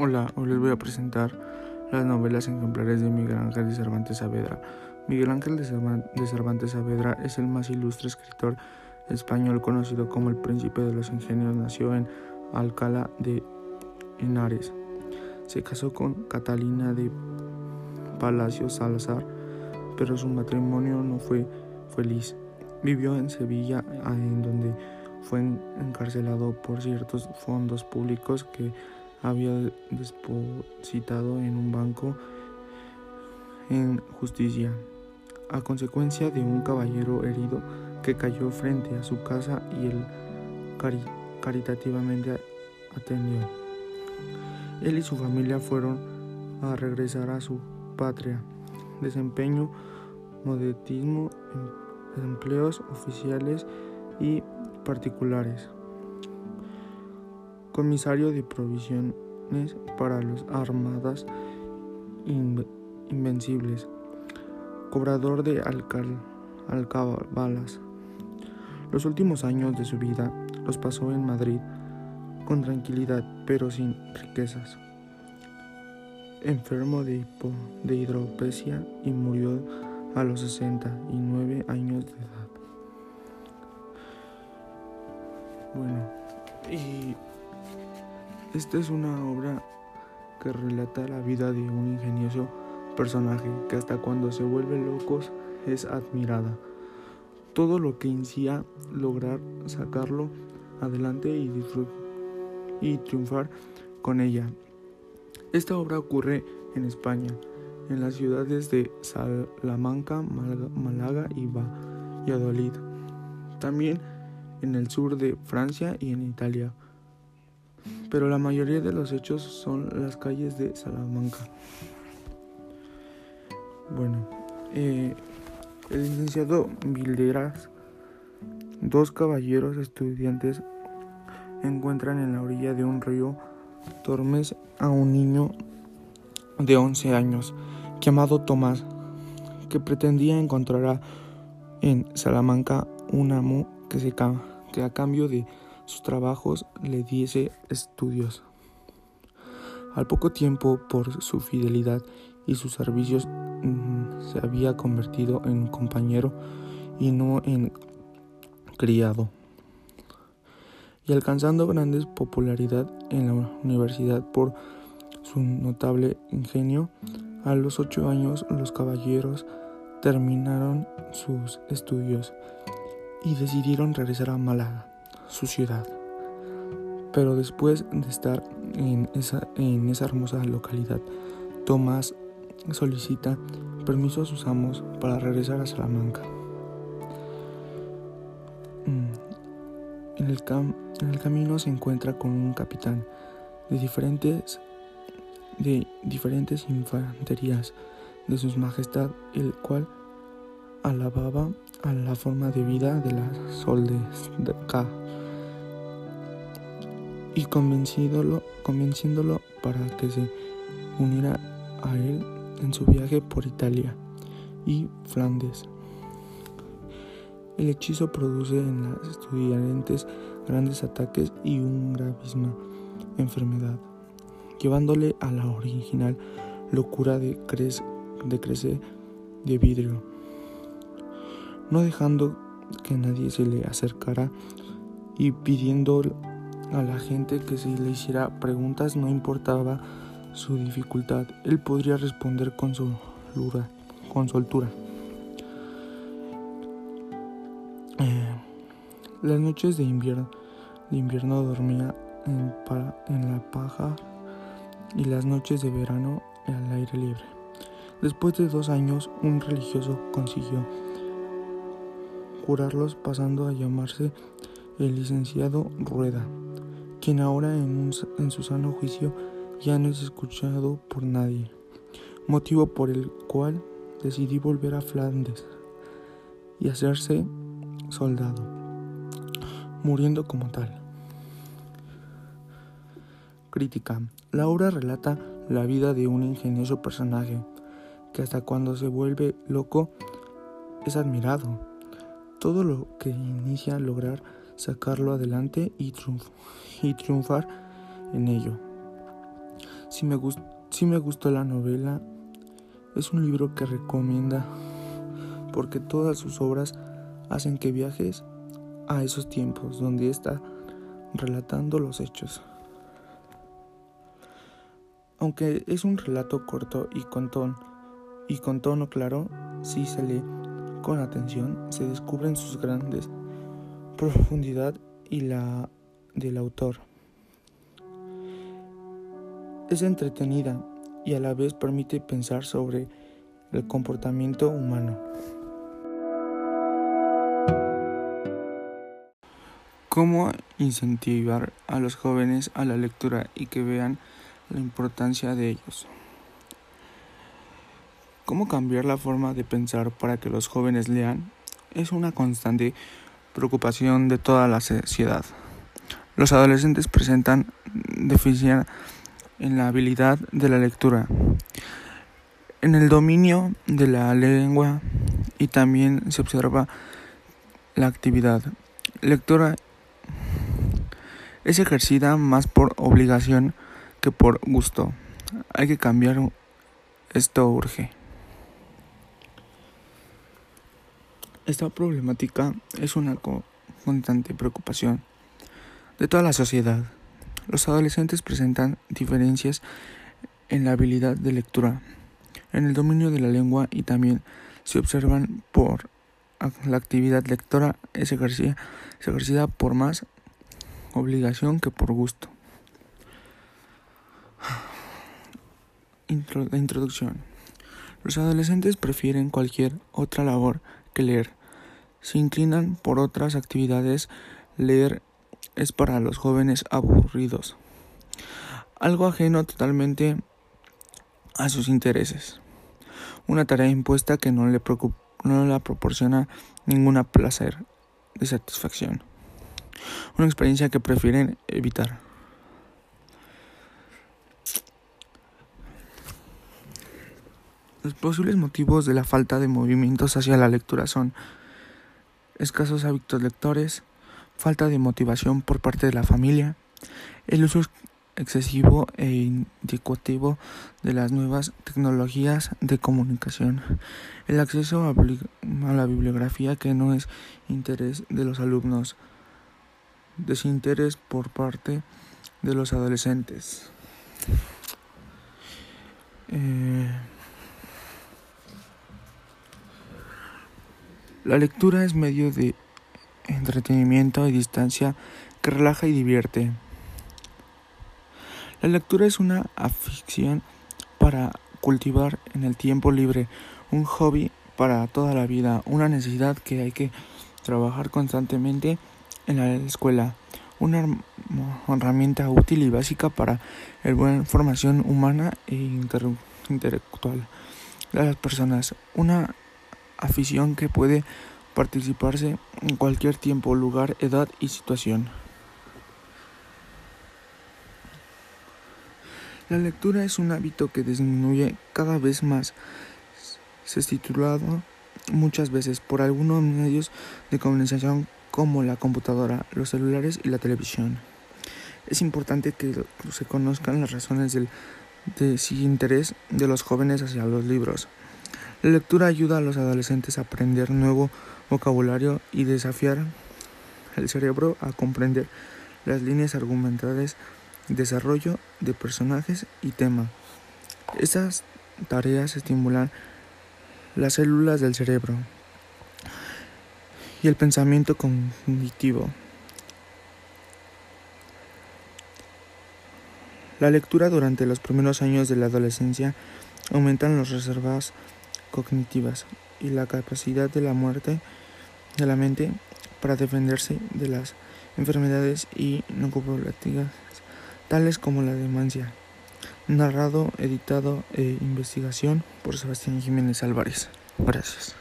Hola, hoy les voy a presentar las novelas ejemplares de Miguel Ángel de Cervantes Saavedra. Miguel Ángel de Cervantes Saavedra es el más ilustre escritor español conocido como el Príncipe de los Ingenios. Nació en Alcalá de Henares. Se casó con Catalina de Palacio Salazar, pero su matrimonio no fue feliz. Vivió en Sevilla, en donde fue encarcelado por ciertos fondos públicos que había depositado en un banco en justicia, a consecuencia de un caballero herido que cayó frente a su casa y él caritativamente atendió. Él y su familia fueron a regresar a su patria. Desempeño, modetismo, em, empleos oficiales y particulares comisario de provisiones para las armadas invencibles, cobrador de alcabalas. Los últimos años de su vida los pasó en Madrid con tranquilidad pero sin riquezas. Enfermo de, de hidropesia y murió a los 69 años de edad. Bueno, y esta es una obra que relata la vida de un ingenioso personaje que hasta cuando se vuelve loco es admirada. Todo lo que inicia lograr sacarlo adelante y, y triunfar con ella. Esta obra ocurre en España, en las ciudades de Salamanca, Málaga y Valladolid. También en el sur de Francia y en Italia pero la mayoría de los hechos son las calles de Salamanca. Bueno, eh, el licenciado Vilderas, dos caballeros estudiantes encuentran en la orilla de un río Tormes a un niño de 11 años llamado Tomás, que pretendía encontrar en Salamanca un amo que, se, que a cambio de sus trabajos le diese estudios. Al poco tiempo, por su fidelidad y sus servicios, mm, se había convertido en compañero y no en criado. Y alcanzando grande popularidad en la universidad por su notable ingenio, a los ocho años los caballeros terminaron sus estudios y decidieron regresar a Málaga su ciudad. Pero después de estar en esa, en esa hermosa localidad, Tomás solicita permiso a sus amos para regresar a Salamanca. Mm. En el, en el camino se encuentra con un capitán de diferentes, de diferentes infanterías de sus majestad, el cual alababa a la forma de vida de las soldes de K y convenciéndolo, convenciéndolo para que se uniera a él en su viaje por Italia y Flandes. El hechizo produce en las estudiantes grandes ataques y una gravísima enfermedad, llevándole a la original locura de, de crecer de vidrio, no dejando que nadie se le acercara y pidiendo a la gente que si le hiciera preguntas no importaba su dificultad, él podría responder con, soltura, con soltura. Eh, las noches de invierno, invierno dormía en, en la paja y las noches de verano al aire libre. Después de dos años, un religioso consiguió curarlos pasando a llamarse el licenciado Rueda quien ahora en, su sano juicio ya no es escuchado por nadie, motivo por el cual decidí volver a Flandes y hacerse soldado, muriendo como tal. Crítica. La obra relata la vida de un ingenioso personaje que hasta cuando se vuelve loco es admirado. Todo lo que inicia a lograr sacarlo adelante y, triunfar en ello. Si me, si me gustó la novela, es un libro que recomienda porque todas sus obras hacen que viajes a esos tiempos donde está relatando los hechos. Aunque es un relato corto y con, y con tono claro, si se lee con atención, se descubren sus grandes profundidad y la del autor. Es entretenida y a la vez permite pensar sobre el comportamiento humano. ¿Cómo incentivar a los jóvenes a la lectura y que vean la importancia de ellos? ¿Cómo cambiar la forma de pensar para que los jóvenes lean? Es una constante preocupación de toda la sociedad. Los adolescentes presentan deficiencia en la habilidad de la lectura, en el dominio de la lengua y también se observa la actividad lectora es ejercida más por obligación que por gusto. Hay que cambiar esto urge. Esta problemática es una constante preocupación de toda la sociedad. Los adolescentes presentan diferencias en la habilidad de lectura, en el dominio de la lengua y también se observan por la actividad lectora es ejercida, ejercida por más obligación que por gusto. introducción. Los adolescentes prefieren cualquier otra labor que leer. Se inclinan por otras actividades. Leer es para los jóvenes aburridos, algo ajeno totalmente a sus intereses, una tarea impuesta que no le, no proporciona ningún placer de satisfacción, una experiencia que prefieren evitar. Los posibles motivos de la falta de movimientos hacia la lectura son escasos hábitos lectores, falta de motivación por parte de la familia, el uso excesivo e indicativo de las nuevas tecnologías de comunicación, el acceso a, la bibliografía que no es interés de los alumnos, desinterés por parte de los adolescentes. Eh, la lectura es medio de entretenimiento y distancia que relaja y divierte. La lectura es una afición para cultivar en el tiempo libre, un hobby para toda la vida, una necesidad que hay que trabajar constantemente en la escuela, una herramienta útil y básica para la buena formación humana e intelectual de las personas, una afición que puede participarse en cualquier tiempo, lugar, edad y situación. La lectura es un hábito que disminuye cada vez más. Se es titulado muchas veces por algunos medios de comunicación como la computadora, los celulares y la televisión. Es importante que se conozcan las razones del desinterés de los jóvenes hacia los libros. La lectura ayuda a los adolescentes a aprender nuevo vocabulario y desafiar el cerebro a comprender las líneas argumentales, desarrollo de personajes y tema. Estas tareas estimulan las células del cerebro y el pensamiento cognitivo. La lectura durante los primeros años de la adolescencia aumentan las reservas cognitivas y la capacidad de la muerte de la mente para defenderse de las enfermedades y no tales como la demencia. Narrado, editado e investigación por Sebastián Jiménez Álvarez. Gracias.